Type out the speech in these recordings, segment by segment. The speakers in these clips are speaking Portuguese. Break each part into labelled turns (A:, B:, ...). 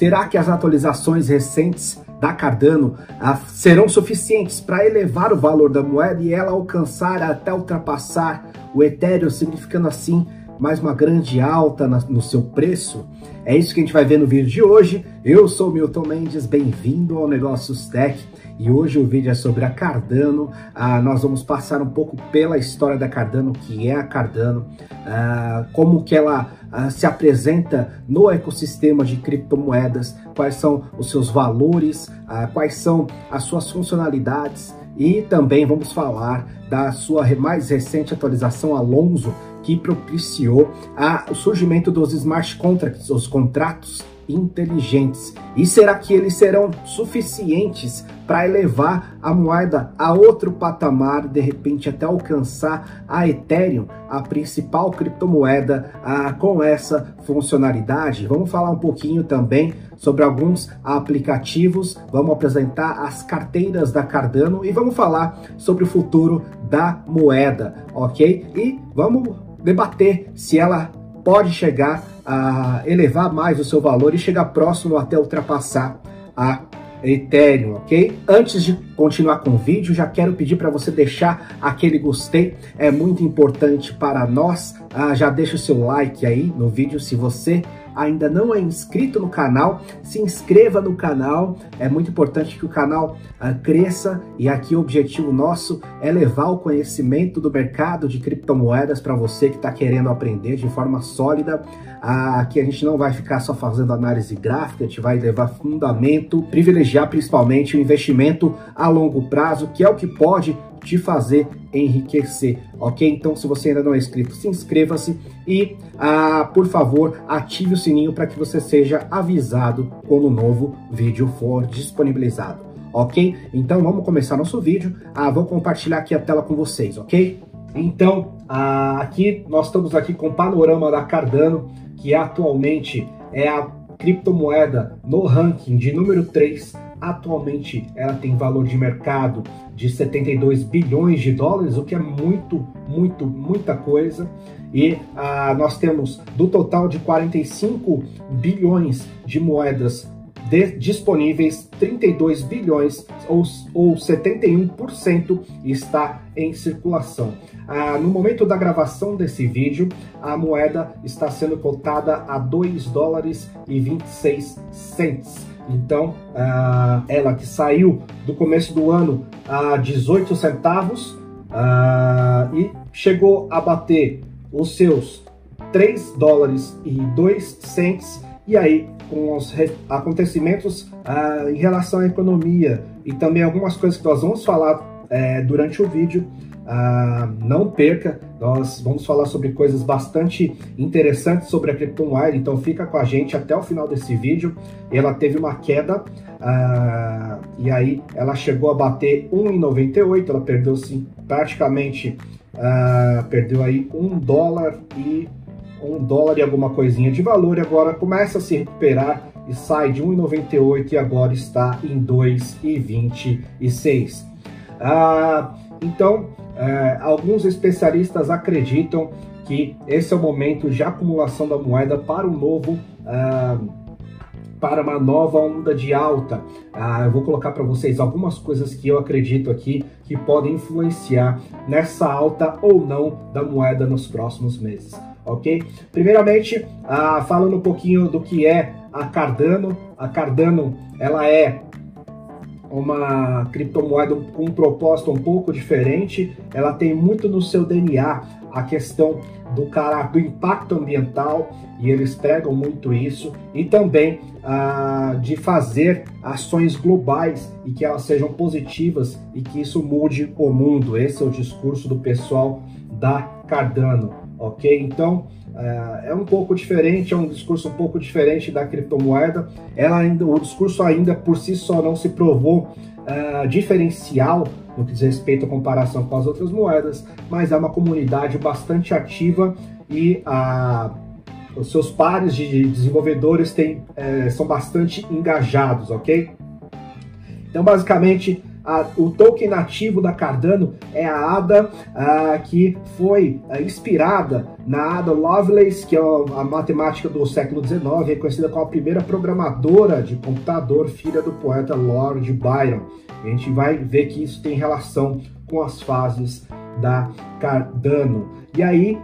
A: Será que as atualizações recentes da Cardano ah, serão suficientes para elevar o valor da moeda e ela alcançar até ultrapassar o Ethereum, significando assim mais uma grande alta no seu preço? É isso que a gente vai ver no vídeo de hoje. Eu sou Milton Mendes, bem-vindo ao Negócios Tech e hoje o vídeo é sobre a Cardano. Ah, nós vamos passar um pouco pela história da Cardano, que é a Cardano, ah, como que ela ah, se apresenta no ecossistema de criptomoedas, quais são os seus valores, ah, quais são as suas funcionalidades e também vamos falar da sua mais recente atualização Alonso, que propiciou a, o surgimento dos smart contracts, os contratos inteligentes. E será que eles serão suficientes para elevar a moeda a outro patamar, de repente até alcançar a Ethereum, a principal criptomoeda, ah, com essa funcionalidade? Vamos falar um pouquinho também sobre alguns aplicativos, vamos apresentar as carteiras da Cardano e vamos falar sobre o futuro da moeda, ok? E vamos debater se ela pode chegar a elevar mais o seu valor e chegar próximo até ultrapassar a Ethereum, ok? Antes de continuar com o vídeo, já quero pedir para você deixar aquele gostei, é muito importante para nós. Ah, já deixa o seu like aí no vídeo se você ainda não é inscrito no canal, se inscreva no canal. É muito importante que o canal uh, cresça e aqui o objetivo nosso é levar o conhecimento do mercado de criptomoedas para você que está querendo aprender de forma sólida. Uh, aqui a gente não vai ficar só fazendo análise gráfica, a gente vai levar fundamento, privilegiar principalmente o investimento a longo prazo, que é o que pode te fazer enriquecer, ok? Então, se você ainda não é inscrito, se inscreva-se e, ah, por favor, ative o sininho para que você seja avisado quando o novo vídeo for disponibilizado, ok? Então, vamos começar nosso vídeo. Ah, vou compartilhar aqui a tela com vocês, ok? Então, ah, aqui nós estamos aqui com o panorama da Cardano, que atualmente é a criptomoeda no ranking de número 3 Atualmente ela tem valor de mercado de 72 bilhões de dólares, o que é muito, muito, muita coisa. E ah, nós temos do total de 45 bilhões de moedas de, disponíveis, 32 bilhões ou, ou 71% está em circulação. Ah, no momento da gravação desse vídeo, a moeda está sendo cotada a 2 dólares e 26 cents. Então, uh, ela que saiu do começo do ano a 18 centavos uh, e chegou a bater os seus 3 dólares e 2 cents. E aí, com os acontecimentos uh, em relação à economia e também algumas coisas que nós vamos falar eh, durante o vídeo, ah, não perca, nós vamos falar sobre coisas bastante interessantes sobre a criptomoeda, então fica com a gente até o final desse vídeo. Ela teve uma queda ah, e aí ela chegou a bater 1,98, ela perdeu sim, praticamente, ah, perdeu aí um dólar e um dólar e alguma coisinha de valor e agora começa a se recuperar e sai de 1,98 e agora está em 2,26. Ah, então, é, alguns especialistas acreditam que esse é o momento de acumulação da moeda para um novo. Uh, para uma nova onda de alta. Ah, eu vou colocar para vocês algumas coisas que eu acredito aqui que podem influenciar nessa alta ou não da moeda nos próximos meses, ok? Primeiramente, ah, falando um pouquinho do que é a Cardano. A Cardano, ela é uma criptomoeda com um propósito um pouco diferente. Ela tem muito no seu DNA a questão do caráter, do impacto ambiental e eles pregam muito isso e também ah, de fazer ações globais e que elas sejam positivas e que isso mude o mundo. Esse é o discurso do pessoal da Cardano, ok? Então é, é um pouco diferente, é um discurso um pouco diferente da criptomoeda. Ela ainda, o discurso ainda por si só não se provou uh, diferencial no que diz respeito à comparação com as outras moedas, mas é uma comunidade bastante ativa e uh, os seus pares de desenvolvedores têm, uh, são bastante engajados, ok? Então, basicamente, a, o token nativo da Cardano é a ADA, a, que foi a, inspirada na Ada Lovelace, que é a, matemática do século XIX, reconhecida como a primeira programadora de computador, filha do poeta Lord Byron. A gente vai ver que isso tem relação com as fases da Cardano. E aí,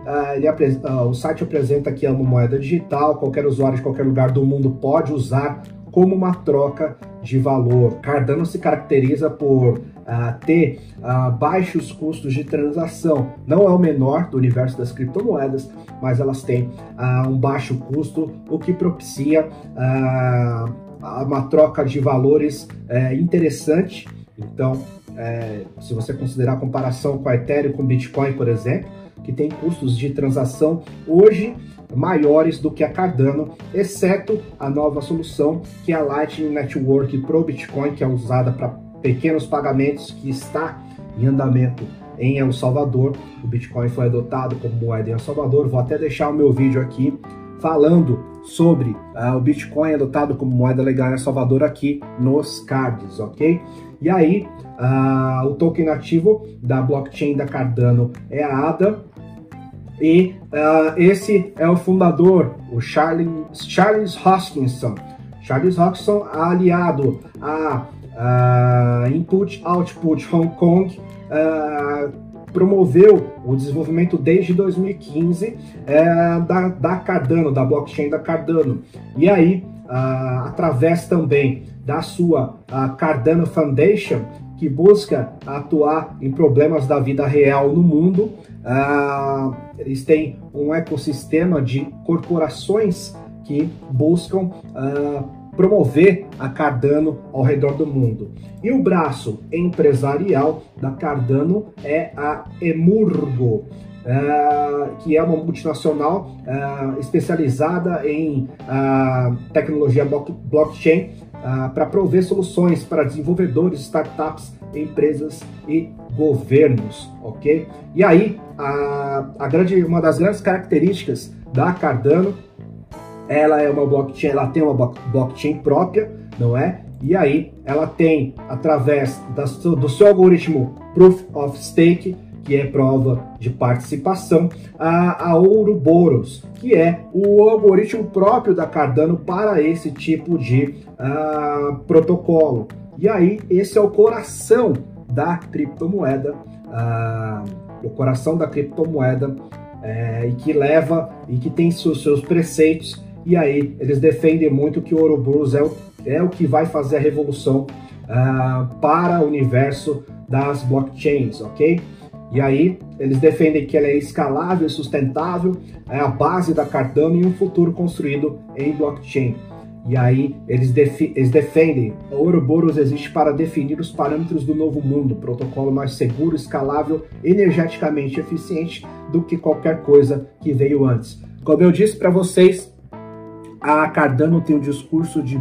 A: o site apresenta que é uma moeda digital, qualquer usuário de qualquer lugar do mundo pode usar como uma troca de valor. Cardano se caracteriza por uh, ter uh, baixos custos de transação. Não é o menor do universo das criptomoedas, mas elas têm uh, um baixo custo, o que propicia uma troca de valores eh, interessante. Então, eh, se você considerar a comparação com a Ethereum com Bitcoin, por exemplo, que tem custos de transação hoje maiores do que a Cardano, exceto a nova solução que é a Lightning Network Pro Bitcoin, que é usada para pequenos pagamentos, que está em andamento em El Salvador. O Bitcoin foi adotado como moeda em El Salvador. Vou até deixar o meu vídeo aqui falando sobre uh, o Bitcoin adotado como moeda legal em El Salvador aqui nos cards, ok? E aí, uh, o token nativo da blockchain da Cardano é a ADA, e uh, esse é o fundador, o Charles, Charles Hoskinson. Charles Hoskinson, aliado a uh, Input Output Hong Kong, uh, promoveu o desenvolvimento desde 2015 é, da, da Cardano, da blockchain da Cardano. E aí, através também da sua Cardano Foundation, que busca atuar em problemas da vida real no mundo. Uh, eles têm um ecossistema de corporações que buscam uh, promover a Cardano ao redor do mundo. E o braço empresarial da Cardano é a Emurgo. Uh, que é uma multinacional uh, especializada em uh, tecnologia blockchain ah, para prover soluções para desenvolvedores, startups, empresas e governos, ok? E aí, a, a grande, uma das grandes características da Cardano, ela é uma blockchain, ela tem uma blockchain própria, não é? E aí, ela tem, através da, do seu algoritmo Proof of Stake, que é prova de participação, a, a Ouroboros, que é o algoritmo próprio da Cardano para esse tipo de uh, protocolo. E aí, esse é o coração da criptomoeda, uh, o coração da criptomoeda, é, e que leva e que tem seus, seus preceitos. E aí, eles defendem muito que o Ouroboros é o, é o que vai fazer a revolução uh, para o universo das blockchains, ok? E aí eles defendem que ela é escalável e sustentável, é a base da Cardano e um futuro construído em blockchain. E aí eles, eles defendem o Ouroboros existe para definir os parâmetros do novo mundo, protocolo mais seguro, escalável, energeticamente eficiente do que qualquer coisa que veio antes. Como eu disse para vocês, a Cardano tem um discurso de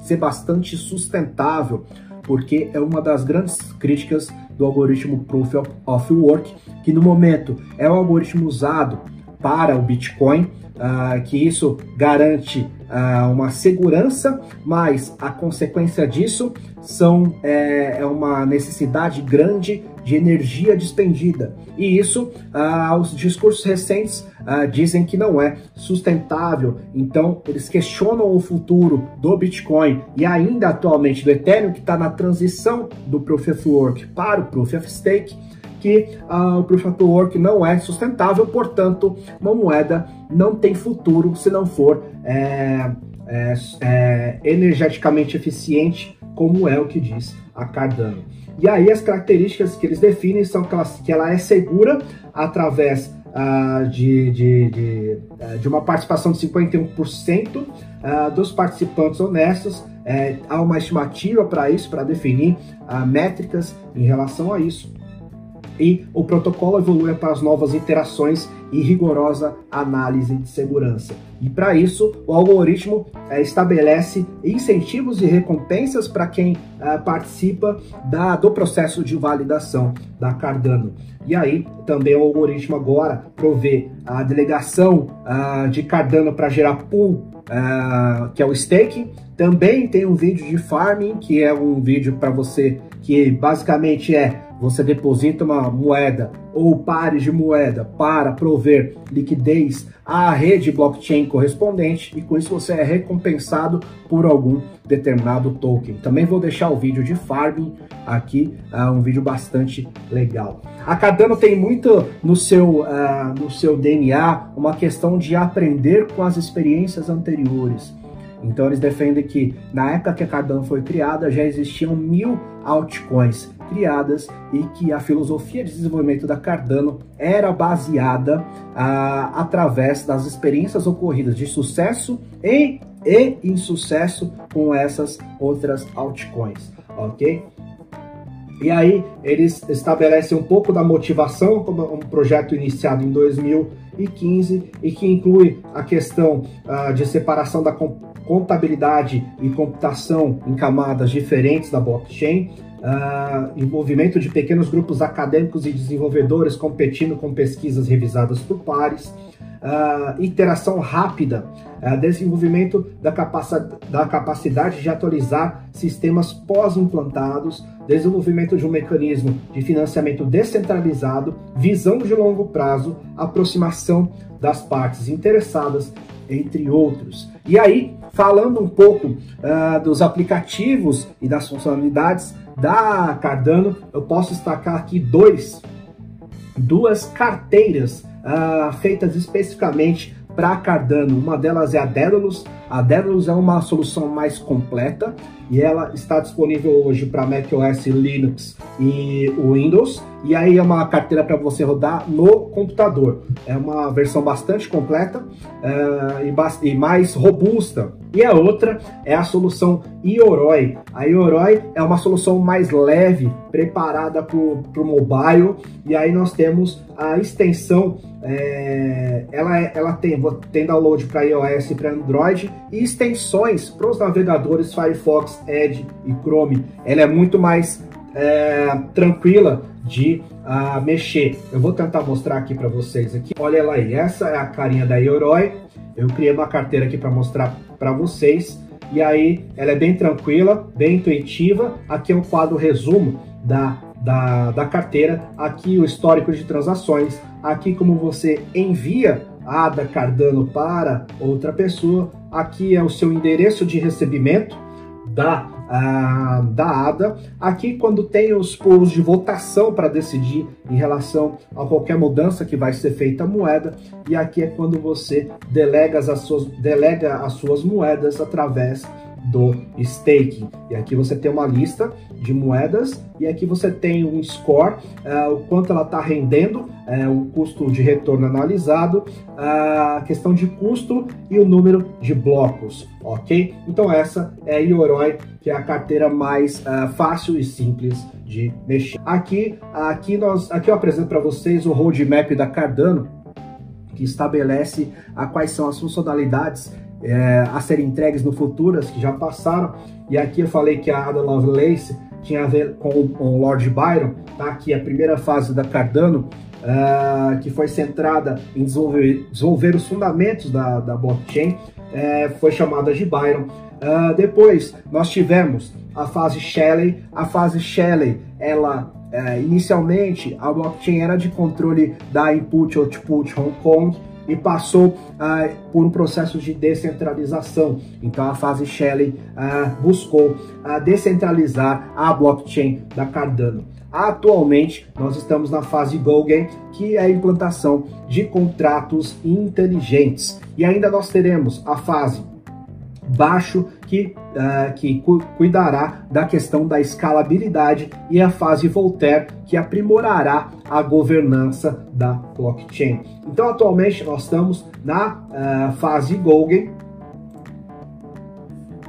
A: ser bastante sustentável, porque é uma das grandes críticas do algoritmo Proof of Work, que no momento é o algoritmo usado para o Bitcoin, uh, que isso garante uh, uma segurança, mas a consequência disso são, é, é uma necessidade grande de energia despendida. E isso, uh, os discursos recentes uh, dizem que não é sustentável. Então, eles questionam o futuro do Bitcoin e ainda atualmente do Ethereum, que está na transição do Proof of Work para o Proof of Stake, que uh, o Proof of Work não é sustentável, portanto, uma moeda não tem futuro se não for é, é, é, energeticamente eficiente, como é o que diz a Cardano. E aí as características que eles definem são que ela, que ela é segura através uh, de, de, de, uh, de, uma participação de 51% uh, dos participantes honestos. É, há uma estimativa para isso, para definir uh, métricas em relação a isso e o protocolo evolui para as novas interações e rigorosa análise de segurança. E para isso, o algoritmo é, estabelece incentivos e recompensas para quem é, participa da, do processo de validação da Cardano. E aí, também o algoritmo agora provê a delegação uh, de Cardano para gerar pool, uh, que é o staking. Também tem um vídeo de farming, que é um vídeo para você que basicamente é você deposita uma moeda ou pares de moeda para prover liquidez à rede blockchain correspondente e com isso você é recompensado por algum determinado token. Também vou deixar o vídeo de farming aqui, uh, um vídeo bastante legal. A Cardano tem muito no seu, uh, no seu DNA uma questão de aprender com as experiências anteriores. Então eles defendem que na época que a Cardano foi criada já existiam mil altcoins criadas e que a filosofia de desenvolvimento da Cardano era baseada ah, através das experiências ocorridas de sucesso e, e insucesso com essas outras altcoins, ok? E aí eles estabelecem um pouco da motivação como um projeto iniciado em 2015 e que inclui a questão uh, de separação da contabilidade e computação em camadas diferentes da blockchain, uh, envolvimento de pequenos grupos acadêmicos e desenvolvedores competindo com pesquisas revisadas por pares, uh, interação rápida, uh, desenvolvimento da, capaci da capacidade de atualizar sistemas pós-implantados, desenvolvimento de um mecanismo de financiamento descentralizado, visão de longo prazo, aproximação das partes interessadas, entre outros. E aí, falando um pouco uh, dos aplicativos e das funcionalidades da Cardano, eu posso destacar aqui dois, duas carteiras uh, feitas especificamente para Cardano. Uma delas é a Daedalus. A Daedalus é uma solução mais completa e ela está disponível hoje para macOS, Linux e Windows. E aí é uma carteira para você rodar no computador. É uma versão bastante completa uh, e, e, mais robusta. E a outra é a solução Ioroi. A Ioroi é uma solução mais leve, preparada para o mobile. E aí nós temos a extensão, é, ela, ela tem, tem download para iOS e para Android e extensões para os navegadores Firefox, Edge e Chrome. Ela é muito mais é, tranquila de uh, mexer. Eu vou tentar mostrar aqui para vocês aqui. Olha ela aí, essa é a carinha da Yoroi. Eu criei uma carteira aqui para mostrar para vocês. E aí, ela é bem tranquila, bem intuitiva. Aqui é um quadro resumo da, da, da carteira. Aqui o histórico de transações. Aqui como você envia ADA Cardano para outra pessoa. Aqui é o seu endereço de recebimento da ah, da ADA. Aqui, quando tem os polos de votação para decidir em relação a qualquer mudança que vai ser feita a moeda, e aqui é quando você delega as suas, delega as suas moedas através do staking. E aqui você tem uma lista de moedas e aqui você tem um score, uh, o quanto ela está rendendo, uh, o custo de retorno analisado, a questão de custo e o número de blocos, ok? Então essa é a Yoroi, que é a carteira mais fácil e simples de mexer. Aqui, aqui, nós, aqui eu apresento para vocês o roadmap da Cardano, que estabelece a quais são as funcionalidades é, a serem entregues no futuro, as que já passaram. E aqui eu falei que a Ada Lovelace tinha a ver com, o Lord Byron, tá? aqui a primeira fase da Cardano, uh, que foi centrada em desenvolver, desenvolver os fundamentos da, da blockchain, uh, foi chamada de Byron. Uh, depois nós tivemos a fase Shelley. A fase Shelley, ela inicialmente a blockchain era de controle da input output Hong Kong e passou ah, por um processo de descentralização. Então a fase Shelley ah, buscou ah, descentralizar a blockchain da Cardano. Atualmente, nós estamos na fase Gaugen, que é a implantação de contratos inteligentes. E ainda nós teremos a fase baixo que, uh, que cu cuidará da questão da escalabilidade e a fase Voltaire que aprimorará a governança da blockchain. Então atualmente nós estamos na uh, fase Golden,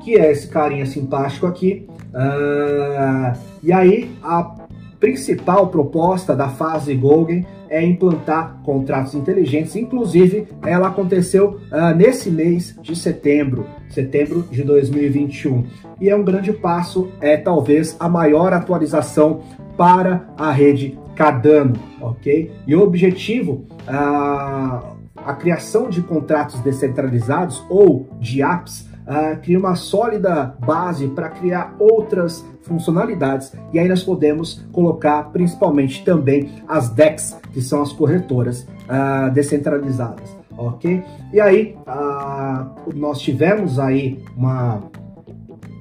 A: que é esse carinha simpático aqui. Uh, e aí a principal proposta da fase Golden é implantar contratos inteligentes. Inclusive, ela aconteceu uh, nesse mês de setembro, setembro de 2021. E é um grande passo, é talvez a maior atualização para a rede Cardano, ok? E o objetivo, uh, a criação de contratos descentralizados ou de apps uh, cria uma sólida base para criar outras funcionalidades e aí nós podemos colocar principalmente também as DEX, que são as corretoras uh, descentralizadas, ok? E aí uh, nós tivemos aí uma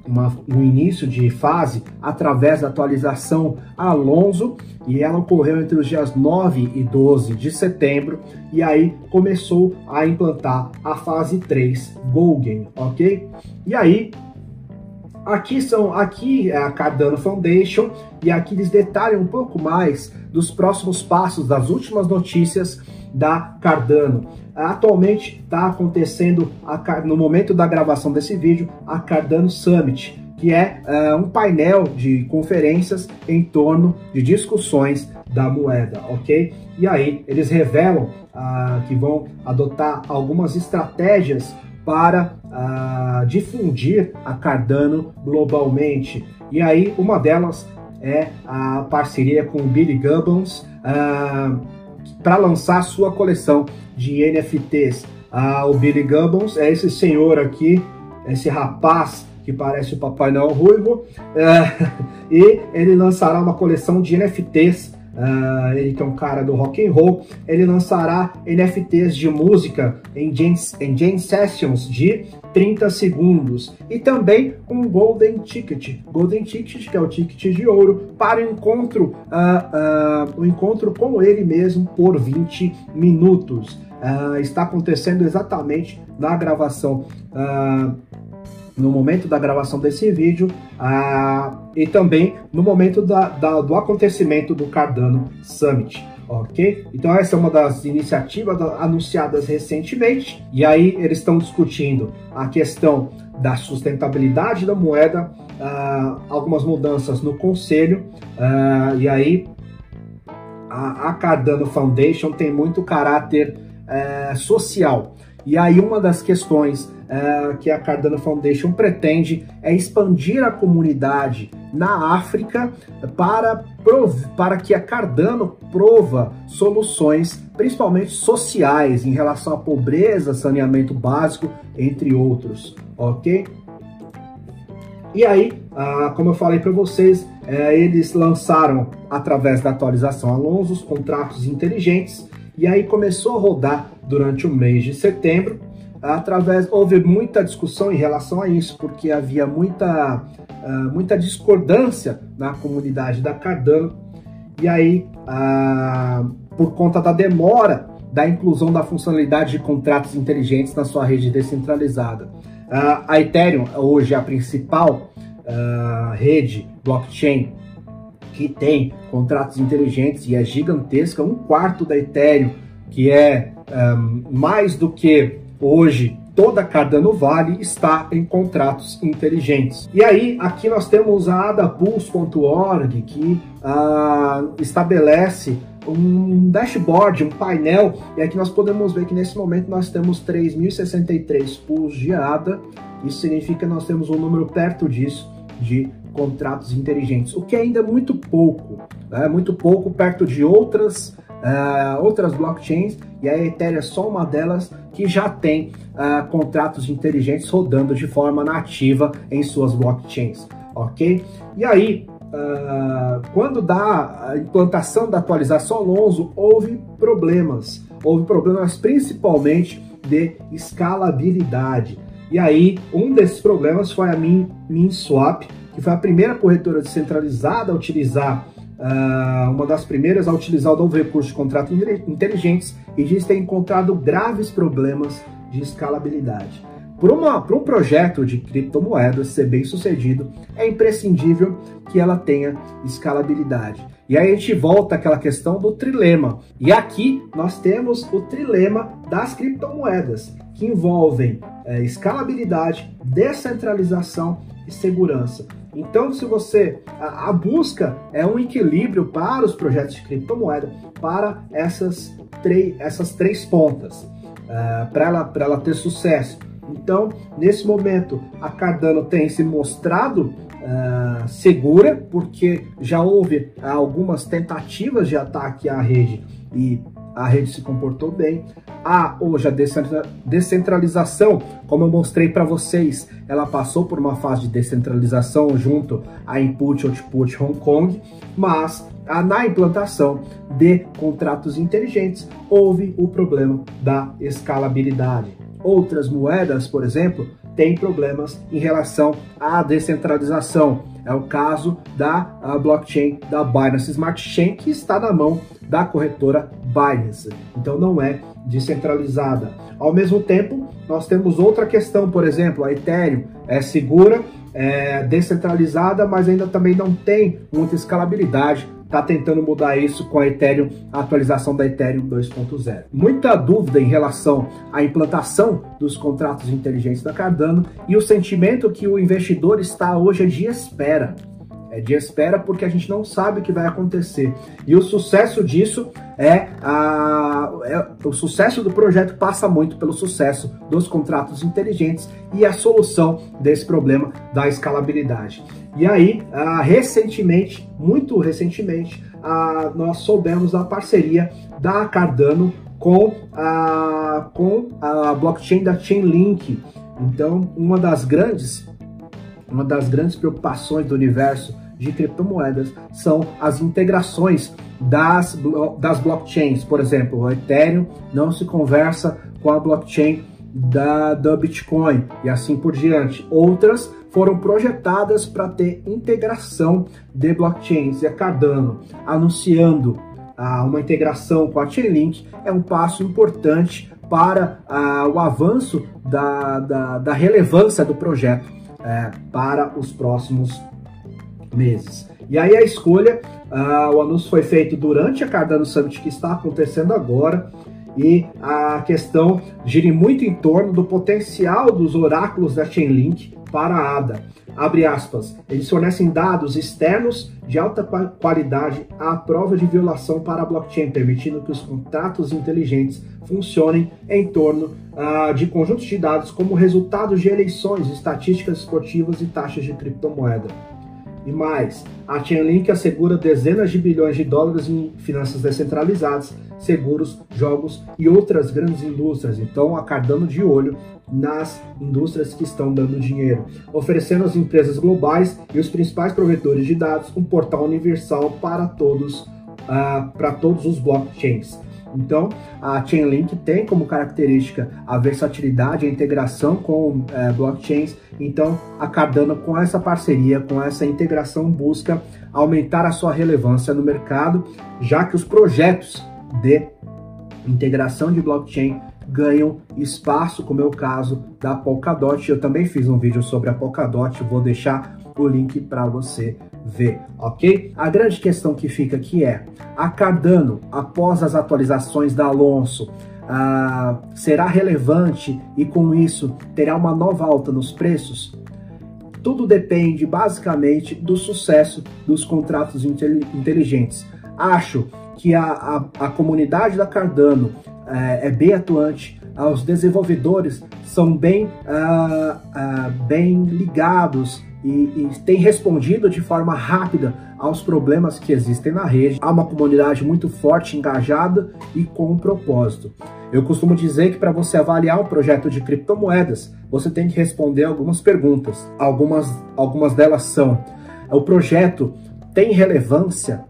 A: uma, um início de fase através da atualização Alonso e ela ocorreu entre os dias 9 e 12 de setembro e aí começou a implantar a fase 3 Golden, ok? E aí aqui são aqui é a Cardano Foundation e aqui eles detalham um pouco mais dos próximos passos das últimas notícias da Cardano. Atualmente está acontecendo, no momento da gravação desse vídeo, a Cardano Summit, que é uh, um painel de conferências em torno de discussões da moeda, ok? E aí eles revelam uh, que vão adotar algumas estratégias para uh, difundir a Cardano globalmente. E aí uma delas é a parceria com o Billy Gubbons uh, para lançar sua coleção de NFTs. Ah, o Billy Gubbons é esse senhor aqui, esse rapaz que parece o Papai Noel ruivo, é, e ele lançará uma coleção de NFTs. Uh, ele que é um cara do rock and roll, ele lançará NFTs de música em jam, em sessions de 30 segundos e também um Golden Ticket, Golden Ticket que é o ticket de ouro para o encontro, uh, uh, o encontro com ele mesmo por 20 minutos. Está acontecendo exatamente na gravação, no momento da gravação desse vídeo e também no momento da, da, do acontecimento do Cardano Summit. Ok? Então, essa é uma das iniciativas anunciadas recentemente, e aí eles estão discutindo a questão da sustentabilidade da moeda, algumas mudanças no conselho, e aí a, a Cardano Foundation tem muito caráter é, social. E aí uma das questões é, que a Cardano Foundation pretende é expandir a comunidade na África para, para que a Cardano prova soluções, principalmente sociais, em relação à pobreza, saneamento básico, entre outros, ok? E aí, ah, como eu falei para vocês, é, eles lançaram, através da atualização Alonso, os contratos inteligentes, e aí começou a rodar durante o mês de setembro. Através houve muita discussão em relação a isso, porque havia muita, uh, muita discordância na comunidade da Cardano. E aí, uh, por conta da demora da inclusão da funcionalidade de contratos inteligentes na sua rede descentralizada. Uh, a Ethereum hoje é a principal rede blockchain que tem contratos inteligentes e é gigantesca, um quarto da Ethereum, que é mais do que hoje toda a Cardano Vale está em contratos inteligentes. E aí, aqui nós temos a adapulse.org que uh, estabelece um dashboard, um painel, e aqui nós podemos ver que nesse momento nós temos 3.063 pools de ADA, isso significa que nós temos um número perto disso de contratos inteligentes, o que ainda é muito pouco, né? muito pouco perto de outras, uh, outras blockchains, e a Ethereum é só uma delas que já tem uh, contratos inteligentes rodando de forma nativa em suas blockchains, ok? E aí, uh, quando da a implantação da atualização Alonso, houve problemas, houve problemas principalmente de escalabilidade. E aí, um desses problemas foi a Min, MinSwap, que foi a primeira corretora descentralizada a utilizar, uh, uma das primeiras a utilizar o novo recurso de contratos inteligentes e diz ter encontrado graves problemas de escalabilidade. Para um projeto de criptomoedas ser bem sucedido, é imprescindível que ela tenha escalabilidade. E aí a gente volta àquela questão do trilema. E aqui nós temos o trilema das criptomoedas, que envolvem é, escalabilidade, descentralização e segurança. Então, se você a, a, busca é um equilíbrio para os projetos de criptomoeda para essas, três essas três pontas, uh, para ela, ela ter sucesso. Então, nesse momento, a Cardano tem se mostrado uh, segura, porque já houve algumas tentativas de ataque à rede e a rede se comportou bem. Há hoje a descentralização, como eu mostrei para vocês, ela passou por uma fase de descentralização junto a Input Output Hong Kong, mas na implantação de contratos inteligentes houve o problema da escalabilidade. Outras moedas, por exemplo, têm problemas em relação à descentralização. É o caso da blockchain da Binance Smart Chain, que está na mão da corretora Binance. Então não é descentralizada. Ao mesmo tempo, nós temos outra questão, por exemplo, a Ethereum é segura, é descentralizada, mas ainda também não tem muita escalabilidade está tentando mudar isso com a Ethereum, a atualização da Ethereum 2.0. Muita dúvida em relação à implantação dos contratos inteligentes da Cardano e o sentimento que o investidor está hoje é de espera. É de espera porque a gente não sabe o que vai acontecer. E o sucesso disso é, a, é, o sucesso do projeto passa muito pelo sucesso dos contratos inteligentes e a solução desse problema da escalabilidade. E aí, uh, recentemente, muito recentemente, uh, nós soubemos da parceria da Cardano com a, com a blockchain da Chainlink. Então, uma das grandes, uma das grandes preocupações do universo de criptomoedas são as integrações das, das blockchains. Por exemplo, o Ethereum não se conversa com a blockchain da, da Bitcoin e assim por diante. Outras foram projetadas para ter integração de blockchains e a Cardano anunciando ah, uma integração com a Chainlink é um passo importante para ah, o avanço da, da, da, relevância do projeto é, para os próximos meses. E aí a escolha, ah, o anúncio foi feito durante a Cardano Summit que está acontecendo agora e a questão gira muito em torno do potencial dos oráculos da Chainlink para a ADA. Abre aspas, eles fornecem dados externos de alta qualidade à prova de violação para a blockchain, permitindo que os contratos inteligentes funcionem em torno uh, de conjuntos de dados como resultados de eleições, estatísticas esportivas e taxas de criptomoeda. E mais, a Chainlink assegura dezenas de bilhões de dólares em finanças descentralizadas, seguros, jogos e outras grandes indústrias. Então, a Cardano de olho nas indústrias que estão dando dinheiro, oferecendo às empresas globais e os principais provedores de dados um portal universal para todos, uh, para todos os blockchains. Então, a Chainlink tem como característica a versatilidade, a integração com é, blockchains. Então, a Cardano, com essa parceria, com essa integração, busca aumentar a sua relevância no mercado, já que os projetos de integração de blockchain ganham espaço, como é o caso da Polkadot. Eu também fiz um vídeo sobre a Polkadot, vou deixar o link para você ver, ok? A grande questão que fica aqui é, a Cardano, após as atualizações da Alonso, ah, será relevante e com isso terá uma nova alta nos preços? Tudo depende basicamente do sucesso dos contratos inteligentes. Acho que a, a, a comunidade da Cardano é, é bem atuante, os desenvolvedores são bem, uh, uh, bem ligados e, e tem respondido de forma rápida aos problemas que existem na rede. Há uma comunidade muito forte, engajada e com um propósito. Eu costumo dizer que para você avaliar um projeto de criptomoedas, você tem que responder algumas perguntas. Algumas, algumas delas são: o projeto tem relevância?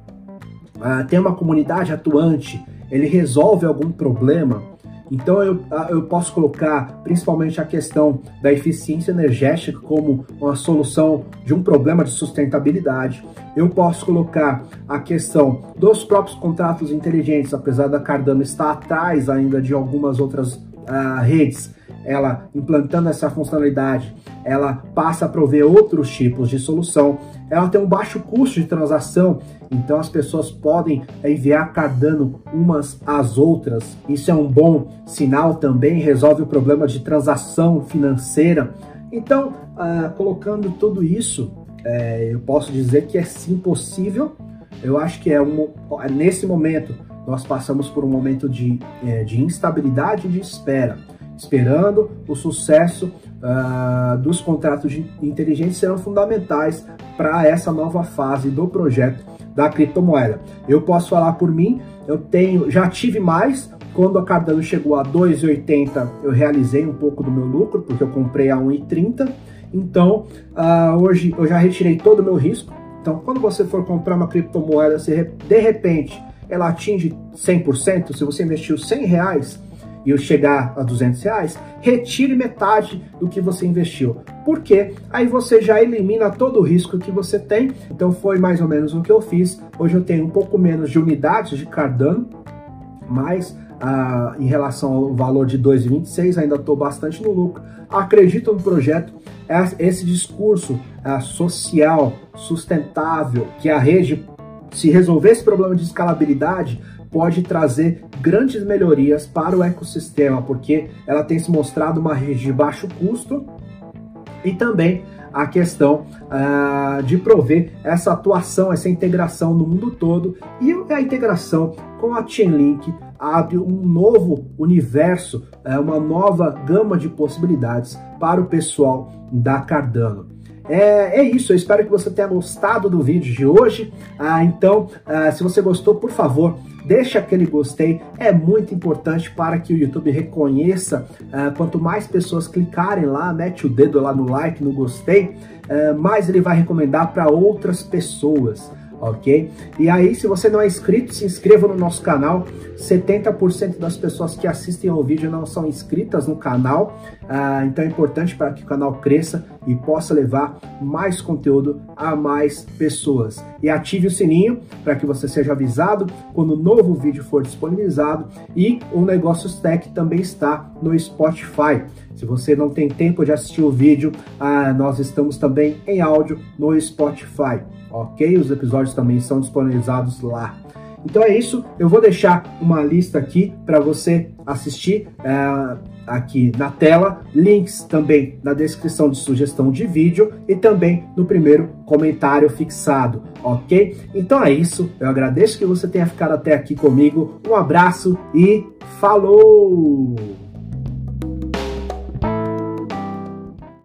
A: Uh, tem uma comunidade atuante? Ele resolve algum problema? Então eu, eu posso colocar principalmente a questão da eficiência energética como uma solução de um problema de sustentabilidade. Eu posso colocar a questão dos próprios contratos inteligentes, apesar da Cardano estar atrás ainda de algumas outras uh, redes, ela implantando essa funcionalidade, ela passa a prover outros tipos de solução. Ela tem um baixo custo de transação, então as pessoas podem enviar Cardano umas às outras. Isso é um bom sinal também, resolve o problema de transação financeira. Então, uh, colocando tudo isso, é, eu posso dizer que é sim possível. Eu acho que é um, nesse momento nós passamos por um momento de, é, de instabilidade de espera esperando o sucesso uh, dos contratos de inteligência serão fundamentais para essa nova fase do projeto da criptomoeda. Eu posso falar por mim, eu tenho, já tive mais, quando a Cardano chegou a 2,80, eu realizei um pouco do meu lucro, porque eu comprei a 1,30. Então, uh, hoje eu já retirei todo o meu risco. Então, quando você for comprar uma criptomoeda, se de repente ela atinge 100%, se você investiu 100 reais e eu chegar a 200 reais, retire metade do que você investiu. Por quê? Aí você já elimina todo o risco que você tem. Então foi mais ou menos o que eu fiz. Hoje eu tenho um pouco menos de unidades de Cardano, mas ah, em relação ao valor de 2,26, ainda estou bastante no lucro. Acredito no projeto, esse discurso ah, social, sustentável, que a rede, se resolver esse problema de escalabilidade, pode trazer grandes melhorias para o ecossistema, porque ela tem se mostrado uma rede de baixo custo e também a questão uh, de prover essa atuação, essa integração no mundo todo e a integração com a Chainlink abre um novo universo, uh, uma nova gama de possibilidades para o pessoal da Cardano. É, é, isso, eu espero que você tenha gostado do vídeo de hoje. Ah, então, ah, se você gostou, por favor, deixa aquele gostei, é muito importante para que o YouTube reconheça. Uh, quanto mais pessoas clicarem lá, mete o dedo lá no like, no gostei, uh, mais ele vai recomendar para outras pessoas ok? E aí, se você não é inscrito, se inscreva no nosso canal. 70% das pessoas que assistem ao vídeo não são inscritas no canal, ah, então é importante para que o canal cresça e possa levar mais conteúdo a mais pessoas. E ative o sininho para que você seja avisado quando o novo vídeo for disponibilizado e o Negócios Tech também está no Spotify. Se você não tem tempo de assistir o vídeo, ah, nós estamos também em áudio no Spotify ok? Os episódios também são disponibilizados lá. Então é isso, eu vou deixar uma lista aqui para você assistir é, aqui na tela, links também na descrição de sugestão de vídeo e também no primeiro comentário fixado, ok? Então é isso, eu agradeço que você tenha ficado até aqui comigo, um abraço e falou!